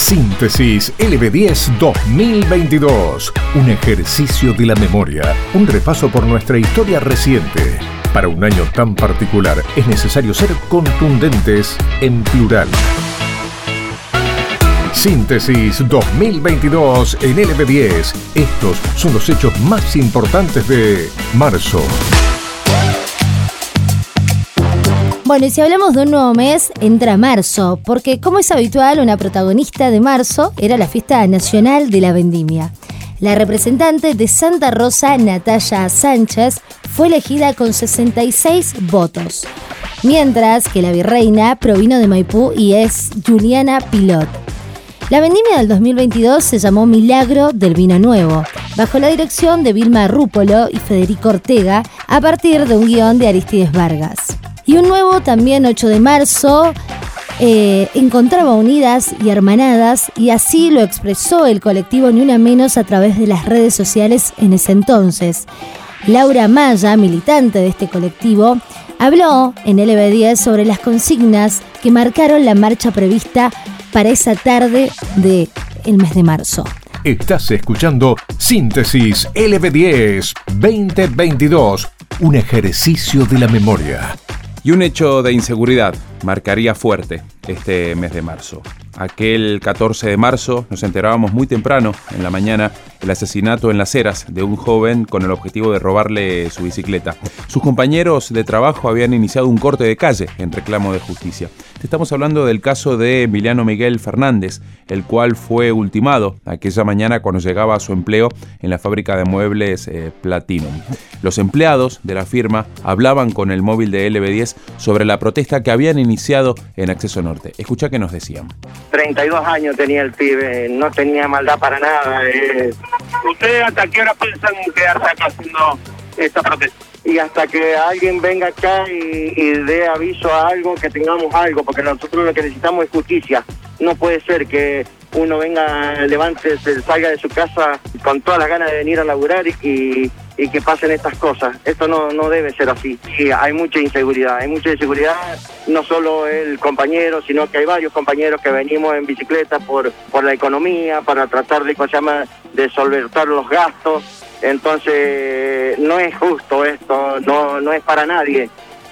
Síntesis LB10 2022. Un ejercicio de la memoria. Un repaso por nuestra historia reciente. Para un año tan particular es necesario ser contundentes en plural. Síntesis 2022 en LB10. Estos son los hechos más importantes de marzo. Bueno, y si hablamos de un nuevo mes, entra marzo, porque como es habitual, una protagonista de marzo era la fiesta nacional de la vendimia. La representante de Santa Rosa, Natalia Sánchez, fue elegida con 66 votos, mientras que la virreina provino de Maipú y es Juliana Pilot. La vendimia del 2022 se llamó Milagro del Vino Nuevo, bajo la dirección de Vilma Rúpolo y Federico Ortega, a partir de un guion de Aristides Vargas. Y un nuevo también 8 de marzo eh, encontraba unidas y hermanadas y así lo expresó el colectivo Ni Una Menos a través de las redes sociales en ese entonces. Laura Maya, militante de este colectivo, habló en LB10 sobre las consignas que marcaron la marcha prevista para esa tarde del el mes de marzo. Estás escuchando Síntesis LB10 2022, un ejercicio de la memoria. Y un hecho de inseguridad marcaría fuerte este mes de marzo. Aquel 14 de marzo nos enterábamos muy temprano, en la mañana, el asesinato en las eras de un joven con el objetivo de robarle su bicicleta. Sus compañeros de trabajo habían iniciado un corte de calle en reclamo de justicia. Estamos hablando del caso de Emiliano Miguel Fernández, el cual fue ultimado aquella mañana cuando llegaba a su empleo en la fábrica de muebles eh, Platinum. Los empleados de la firma hablaban con el móvil de LB10 sobre la protesta que habían iniciado en Acceso Norte. Escucha qué nos decían. 32 años tenía el pibe, no tenía maldad para nada. Eh. ¿Ustedes hasta qué hora piensan quedarse acá haciendo esta protesta? Y hasta que alguien venga acá y, dé aviso a algo, que tengamos algo, porque nosotros lo que necesitamos es justicia. No puede ser que uno venga, levante, salga de su casa con todas las ganas de venir a laburar y, que pasen estas cosas. Esto no, no debe ser así. Sí, hay mucha inseguridad, hay mucha inseguridad, no solo el compañero, sino que hay varios compañeros que venimos en bicicleta por, por la economía, para tratar de, ¿cómo se llama?, de solventar los gastos entonces, no es justo esto, no, no es para nadie.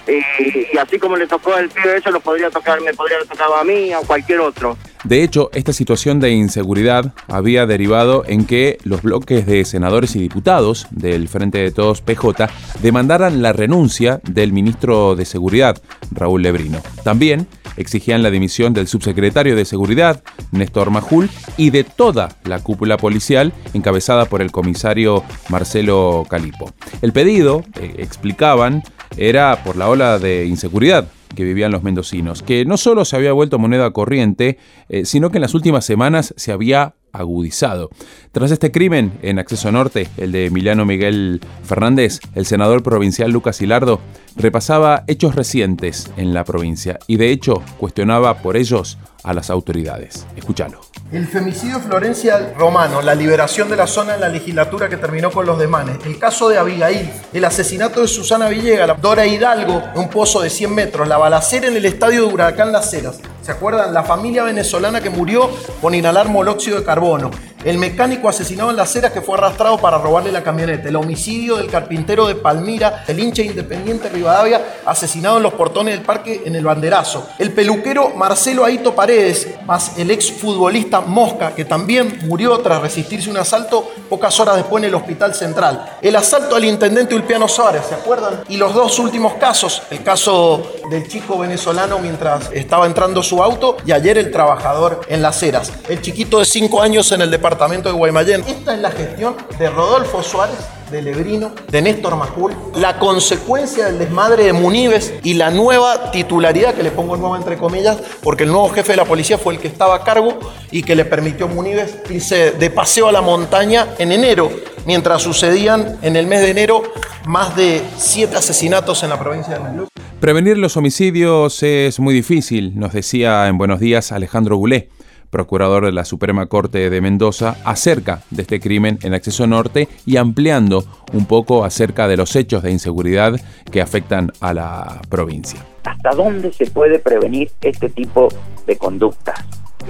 Y, así como le tocó al pibe eso, lo podría tocar, me podría haber tocado a mí a cualquier otro. De hecho, esta situación de inseguridad había derivado en que los bloques de senadores y diputados del Frente de Todos PJ demandaran la renuncia del ministro de Seguridad, Raúl Lebrino. También exigían la dimisión del subsecretario de Seguridad, Néstor Majul, y de toda la cúpula policial encabezada por el comisario Marcelo Calipo. El pedido, eh, explicaban, era por la ola de inseguridad que vivían los mendocinos, que no solo se había vuelto moneda corriente, eh, sino que en las últimas semanas se había agudizado. Tras este crimen en Acceso Norte, el de Emiliano Miguel Fernández, el senador provincial Lucas Hilardo repasaba hechos recientes en la provincia y de hecho cuestionaba por ellos a las autoridades. Escúchalo. El femicidio Florencia Romano, la liberación de la zona en la legislatura que terminó con los demanes, el caso de Abigail, el asesinato de Susana Villega, Dora Hidalgo, un pozo de 100 metros, la balacera en el estadio de Huracán Las Heras. ¿Se acuerdan? La familia venezolana que murió con inhalar monóxido de carbono. El mecánico asesinado en las ceras que fue arrastrado para robarle la camioneta, el homicidio del carpintero de Palmira, el hincha independiente Rivadavia asesinado en los portones del parque en el banderazo, el peluquero Marcelo Aito Paredes, más el ex futbolista Mosca, que también murió tras resistirse un asalto pocas horas después en el hospital central, el asalto al intendente Ulpiano Suárez, ¿se acuerdan? Y los dos últimos casos, el caso del chico venezolano mientras estaba entrando su auto y ayer el trabajador en las ceras, el chiquito de 5 años en el departamento de Guaymallén. Esta es la gestión de Rodolfo Suárez, de Lebrino, de Néstor Majul, la consecuencia del desmadre de Munives y la nueva titularidad, que le pongo nueva entre comillas, porque el nuevo jefe de la policía fue el que estaba a cargo y que le permitió a irse de paseo a la montaña en enero, mientras sucedían en el mes de enero más de siete asesinatos en la provincia de Mendoza. Prevenir los homicidios es muy difícil, nos decía en Buenos Días Alejandro Goulet procurador de la Suprema Corte de Mendoza, acerca de este crimen en Acceso Norte y ampliando un poco acerca de los hechos de inseguridad que afectan a la provincia. ¿Hasta dónde se puede prevenir este tipo de conductas?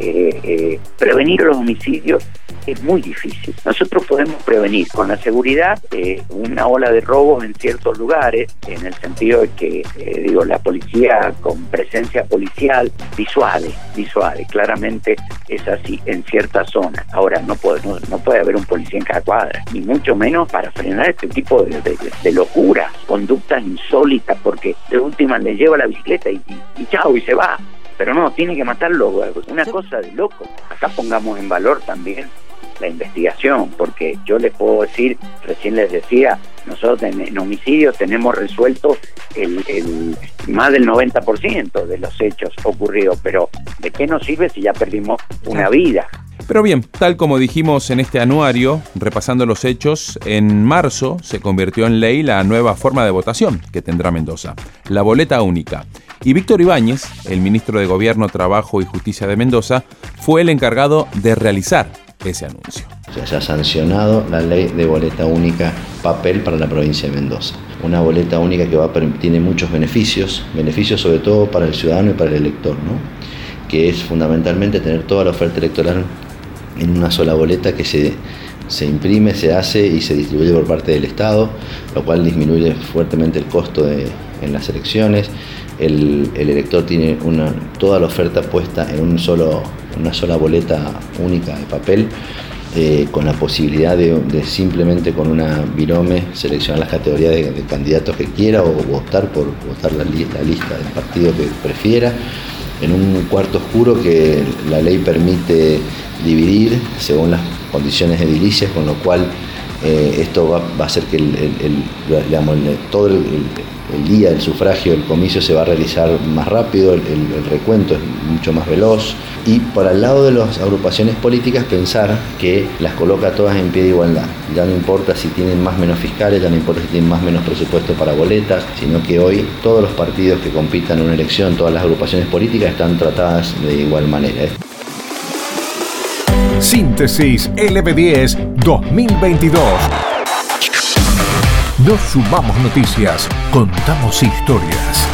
Eh, eh, prevenir los homicidios es muy difícil. Nosotros podemos prevenir con la seguridad eh, una ola de robos en ciertos lugares, en el sentido de que, eh, digo, la policía con presencia policial, visuales, visuales, claramente es así en ciertas zonas. Ahora, no puede, no, puede haber un policía en cada cuadra, ni mucho menos para frenar este tipo de, locuras, conductas insólitas, porque de última le lleva la bicicleta y, y chao, y se va pero no, tiene que matarlo, una cosa de loco. Acá pongamos en valor también la investigación, porque yo les puedo decir, recién les decía, nosotros en, homicidios tenemos resuelto el, más del 90% de los hechos ocurridos, pero ¿de qué nos sirve si ya perdimos una vida? Pero bien, tal como dijimos en este anuario, repasando los hechos, en marzo se convirtió en ley la nueva forma de votación que tendrá Mendoza, la boleta única. Y Víctor Ibáñez, el ministro de Gobierno, Trabajo y Justicia de Mendoza, fue el encargado de realizar ese anuncio. Se ha sancionado la ley de boleta única papel para la provincia de Mendoza. Una boleta única que tiene muchos beneficios, beneficios sobre todo para el ciudadano y para el elector, ¿no? que es fundamentalmente tener toda la oferta electoral en una sola boleta que se, se imprime, se hace y se distribuye por parte del Estado, lo cual disminuye fuertemente el costo de, en las elecciones. El, el elector tiene una, toda la oferta puesta en un solo una sola boleta única de papel, eh, con la posibilidad de, simplemente con una virome seleccionar las categorías de, candidatos que quiera o votar por votar la, la lista del partido que prefiera, en un cuarto oscuro que la ley permite dividir según las condiciones edilicias, con lo cual eh, esto va, a hacer que el, todo el, día del sufragio, el comicio se va a realizar más rápido, el, recuento es mucho más veloz. Y por el lado de las agrupaciones políticas, pensar que las coloca todas en pie de igualdad. Ya no importa si tienen más menos fiscales, ya no importa si tienen más menos presupuesto para boletas, sino que hoy todos los partidos que compitan en una elección, todas las agrupaciones políticas están tratadas de igual manera. Síntesis LB10 2022. Nos sumamos noticias, contamos historias.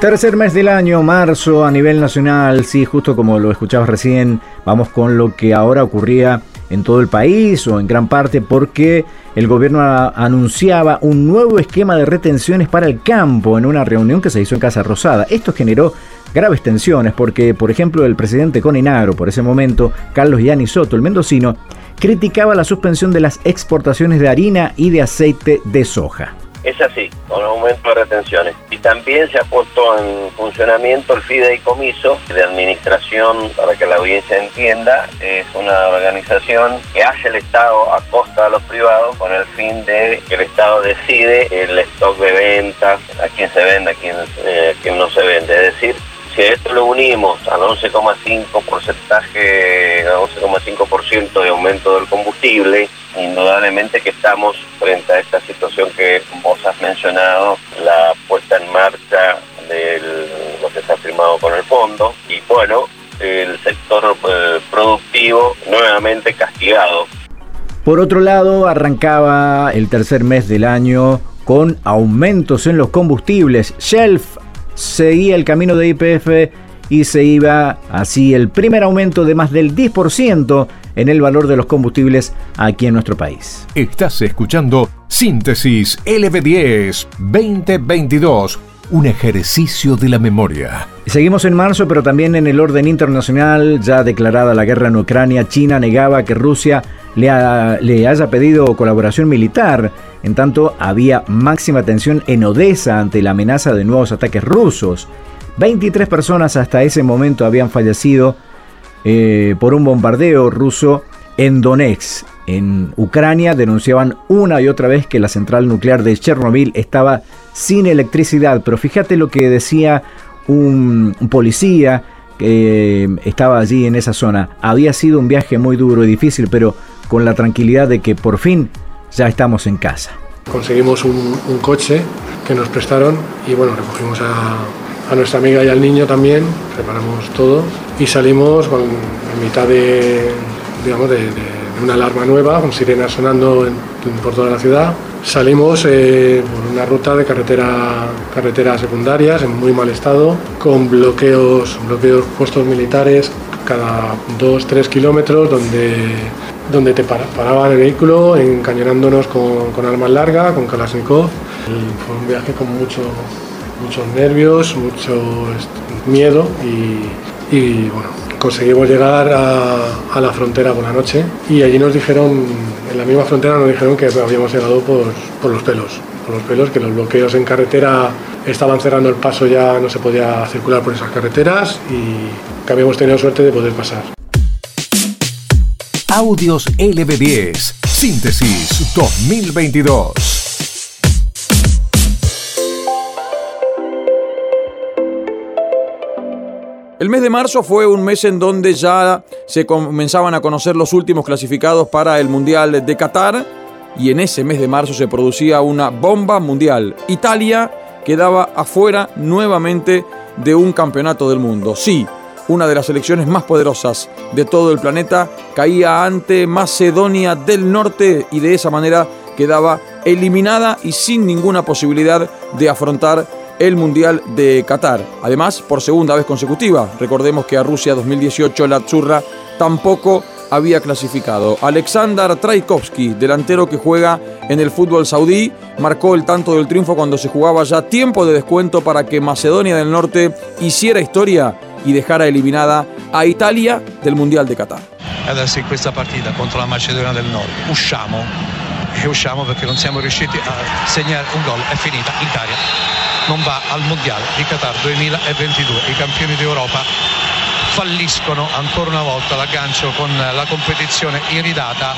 Tercer mes del año, marzo, a nivel nacional, sí, justo como lo escuchabas recién, vamos con lo que ahora ocurría en todo el país o en gran parte porque el gobierno anunciaba un nuevo esquema de retenciones para el campo en una reunión que se hizo en Casa Rosada. Esto generó graves tensiones porque, por ejemplo, el presidente Coninagro, por ese momento, Carlos Yanni Soto, el mendocino, criticaba la suspensión de las exportaciones de harina y de aceite de soja. Es así, con aumento de retenciones. Y también se ha puesto en funcionamiento el fideicomiso de administración, para que la audiencia entienda, es una organización que hace el Estado a costa de los privados con el fin de que el Estado decide el stock de ventas, a quién se vende, a quién, eh, quién no se vende. Es decir, si esto lo unimos al 11,5 porcentaje, 11,5% de aumento del combustible, indudablemente que estamos frente a esta situación que vos has mencionado, la puesta en marcha de lo que se ha firmado con el fondo y bueno, el sector eh, productivo nuevamente castigado. Por otro lado, arrancaba el tercer mes del año con aumentos en los combustibles. Shelf seguía el camino de IPF y se iba así el primer aumento de más del 10% en el valor de los combustibles aquí en nuestro país. Estás escuchando Síntesis LB10 2022 un ejercicio de la memoria. Seguimos en marzo, pero también en el orden internacional, ya declarada la guerra en Ucrania, China negaba que Rusia le, haya pedido colaboración militar. En tanto, había máxima tensión en Odessa ante la amenaza de nuevos ataques rusos. 23 personas hasta ese momento habían fallecido eh, por un bombardeo ruso en Donetsk. En Ucrania denunciaban una y otra vez que la central nuclear de Chernobyl estaba sin electricidad, pero fíjate lo que decía un, policía que estaba allí en esa zona. Había sido un viaje muy duro y difícil, pero con la tranquilidad de que por fin ya estamos en casa. Conseguimos un, coche que nos prestaron y bueno, recogimos a, nuestra amiga y al niño también, preparamos todo y salimos con, en mitad de, digamos, de una alarma nueva, con sirenas sonando por toda la ciudad. Salimos eh, por una ruta de carretera, carreteras secundarias en muy mal estado, con bloqueos, bloqueos puestos militares cada 2-3 kilómetros donde, donde te paraba el vehículo encañonándonos con, armas largas, con Kalashnikov. fue un viaje con mucho, muchos nervios, mucho miedo y, bueno, conseguimos llegar a, la frontera por la noche y allí nos dijeron, en la misma frontera nos dijeron que habíamos llegado por, por los pelos, por los pelos, que los bloqueos en carretera estaban cerrando el paso, ya no se podía circular por esas carreteras y que habíamos tenido suerte de poder pasar. Audios LB10, Síntesis 2022. El mes de marzo fue un mes en donde ya se comenzaban a conocer los últimos clasificados para el Mundial de Qatar y en ese mes de marzo se producía una bomba mundial. Italia quedaba afuera nuevamente de un campeonato del mundo. Sí, una de las selecciones más poderosas de todo el planeta caía ante Macedonia del Norte y de esa manera quedaba eliminada y sin ninguna posibilidad de afrontar el Mundial de Qatar. Además, por segunda vez consecutiva, recordemos que a Rusia 2018 la Zurra tampoco había clasificado. Alexander Traikovsky, delantero que juega en el fútbol saudí, marcó el tanto del triunfo cuando se jugaba ya tiempo de descuento para que Macedonia del Norte hiciera historia y dejara eliminada a Italia del Mundial de Qatar. Adesso in questa partita contro la Macedonia del Nord usciamo e usciamo perché non siamo riusciti a segnare un gol, è finita Italia non va al Mondiale di Qatar 2022. I campioni d'Europa falliscono ancora una volta l'aggancio con la competizione iridata,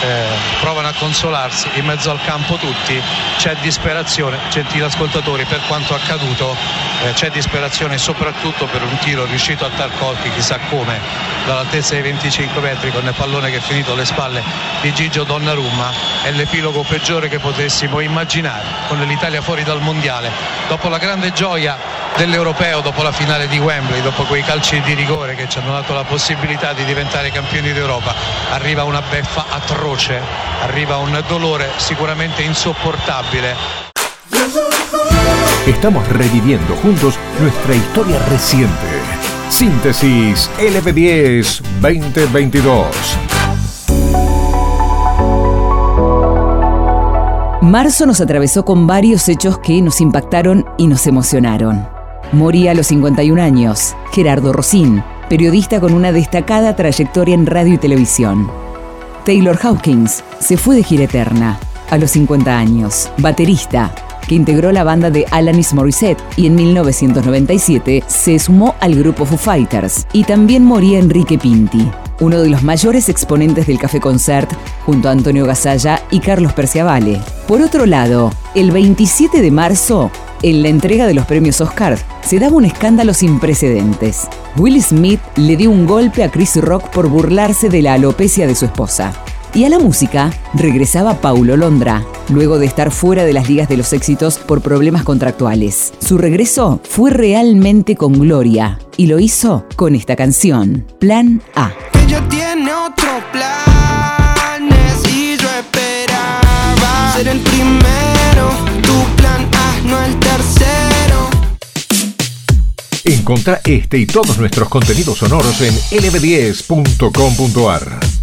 eh, provano a consolarsi in mezzo al campo tutti, c'è disperazione, gentili ascoltatori, per quanto accaduto, eh, c'è disperazione soprattutto per un tiro riuscito a Tarkovsky, chissà come, dall'altezza dei 25 metri con il pallone che è finito alle spalle di Gigio Donnarumma, è l'epilogo peggiore che potessimo immaginare, con l'Italia fuori dal mondiale, dopo la grande gioia dell'Europeo dopo la finale di Wembley, dopo quei calci di rigore che ci hanno dato la possibilità di diventare campioni d'Europa, arriva una beffa atroce, arriva un dolore sicuramente insoportabile. Estamos reviviendo juntos nuestra historia reciente. Síntesis LB10 2022. Marzo nos atravesó con varios hechos que nos impactaron y nos emocionaron. Moría a los 51 años Gerardo Rosín, periodista con una destacada trayectoria en radio y televisión. Taylor Hawkins se fue de gira eterna a los 50 años, baterista, que integró la banda de Alanis Morissette y en 1997 se sumó al grupo Foo Fighters. Y también moría Enrique Pinti, uno de los mayores exponentes del Café Concert, junto a Antonio Gasalla y Carlos Perciavale. Por otro lado, el 27 de marzo en la entrega de los premios Oscar se daba un escándalo sin precedentes. Will Smith le dio un golpe a Chris Rock por burlarse de la alopecia de su esposa. Y a la música regresaba Paulo Londra, luego de estar fuera de las ligas de los éxitos por problemas contractuales. Su regreso fue realmente con gloria y lo hizo con esta canción, Plan A. Ella tiene otro planes y yo esperaba ser el primero, Encontra este y todos nuestros contenidos sonoros en lb10.com.ar.